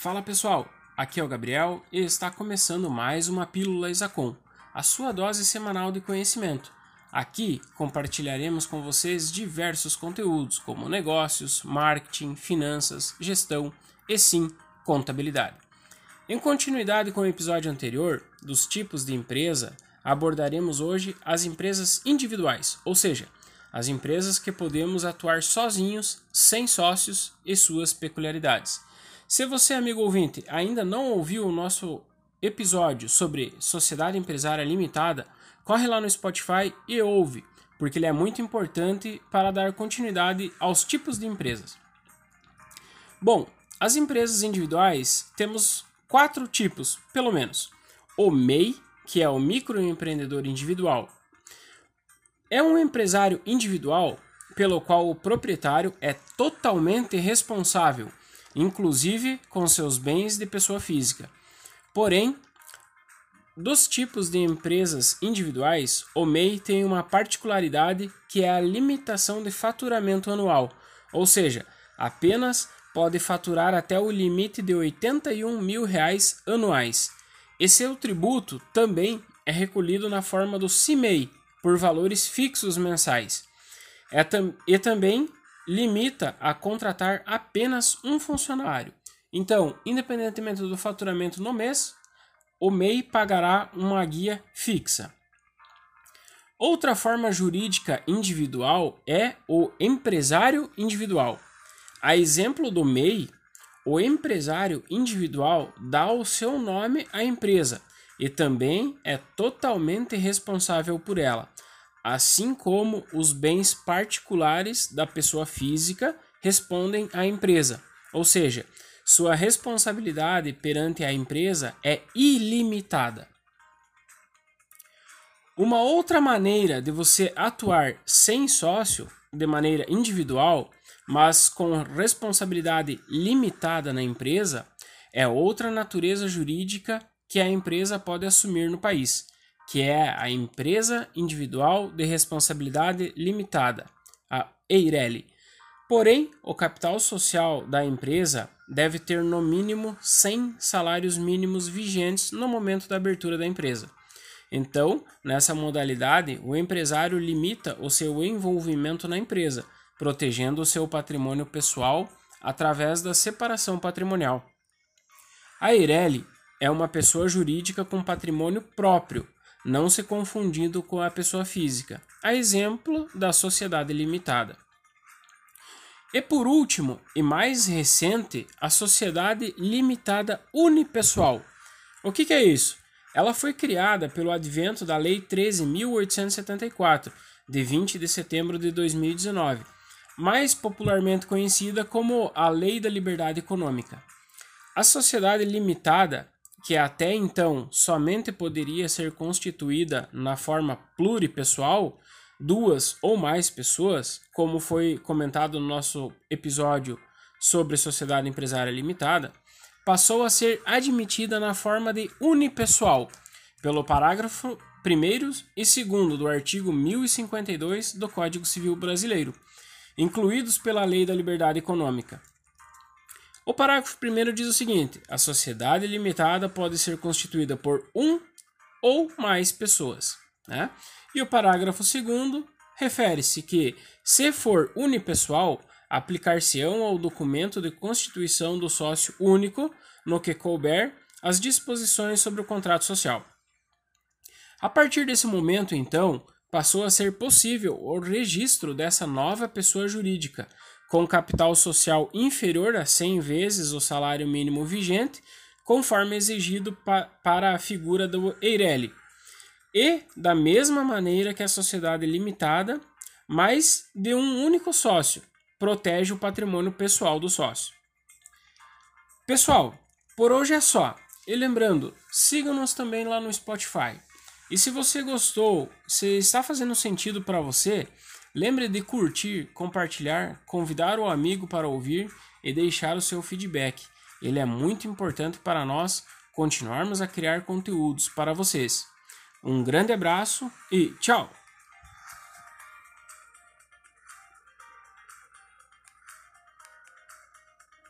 Fala pessoal, aqui é o Gabriel e está começando mais uma Pílula Isacom, a sua dose semanal de conhecimento. Aqui compartilharemos com vocês diversos conteúdos como negócios, marketing, finanças, gestão e sim, contabilidade. Em continuidade com o episódio anterior dos tipos de empresa, abordaremos hoje as empresas individuais, ou seja, as empresas que podemos atuar sozinhos, sem sócios e suas peculiaridades. Se você, amigo ouvinte, ainda não ouviu o nosso episódio sobre Sociedade Empresária Limitada, corre lá no Spotify e ouve, porque ele é muito importante para dar continuidade aos tipos de empresas. Bom, as empresas individuais temos quatro tipos, pelo menos. O MEI, que é o microempreendedor individual, é um empresário individual pelo qual o proprietário é totalmente responsável, inclusive com seus bens de pessoa física. Porém, dos tipos de empresas individuais, o MEI tem uma particularidade que é a limitação de faturamento anual, ou seja, apenas pode faturar até o limite de 81 mil reais anuais. E seu tributo também é recolhido na forma do CIMEI, por valores fixos mensais. É tam e também limita a contratar apenas um funcionário. Então, independentemente do faturamento no mês, o MEI pagará uma guia fixa. Outra forma jurídica individual é o empresário individual. A exemplo do MEI, o empresário individual dá o seu nome à empresa e também é totalmente responsável por ela, assim como os bens particulares da pessoa física respondem à empresa, ou seja, sua responsabilidade perante a empresa é ilimitada. Uma outra maneira de você atuar sem sócio, de maneira individual, mas com responsabilidade limitada na empresa, é outra natureza jurídica que a empresa pode assumir no país, que é a Empresa Individual de Responsabilidade Limitada, a EIRELI. Porém, o capital social da empresa deve ter no mínimo 100 salários mínimos vigentes no momento da abertura da empresa. Então, nessa modalidade, o empresário limita o seu envolvimento na empresa, protegendo o seu patrimônio pessoal através da separação patrimonial. A Eireli é uma pessoa jurídica com patrimônio próprio, não se confundindo com a pessoa física, a exemplo da sociedade limitada. E por último, e mais recente, a sociedade limitada unipessoal. O que, que é isso? Ela foi criada pelo advento da Lei 13.874, de 20 de setembro de 2019, mais popularmente conhecida como a Lei da Liberdade Econômica. A sociedade limitada, que até então somente poderia ser constituída na forma pluripessoal, duas ou mais pessoas, como foi comentado no nosso episódio sobre sociedade empresária limitada, passou a ser admitida na forma de unipessoal, pelo parágrafo 1 e 2 do artigo 1052 do Código Civil Brasileiro, incluídos pela Lei da Liberdade Econômica. O parágrafo 1 diz o seguinte: a sociedade limitada pode ser constituída por um ou mais pessoas. Né? E o parágrafo 2 refere-se que, se for unipessoal, aplicar-se-ão ao documento de constituição do sócio único, no que couber, as disposições sobre o contrato social. A partir desse momento, então, passou a ser possível o registro dessa nova pessoa jurídica, com capital social inferior a 100 vezes o salário mínimo vigente, conforme exigido pa para a figura do Eireli. E da mesma maneira que a sociedade limitada, mas de um único sócio, protege o patrimônio pessoal do sócio. Pessoal, por hoje é só. E lembrando, siga-nos também lá no Spotify. E se você gostou, se está fazendo sentido para você, Lembre de curtir, compartilhar, convidar o amigo para ouvir e deixar o seu feedback. Ele é muito importante para nós continuarmos a criar conteúdos para vocês. Um grande abraço e tchau!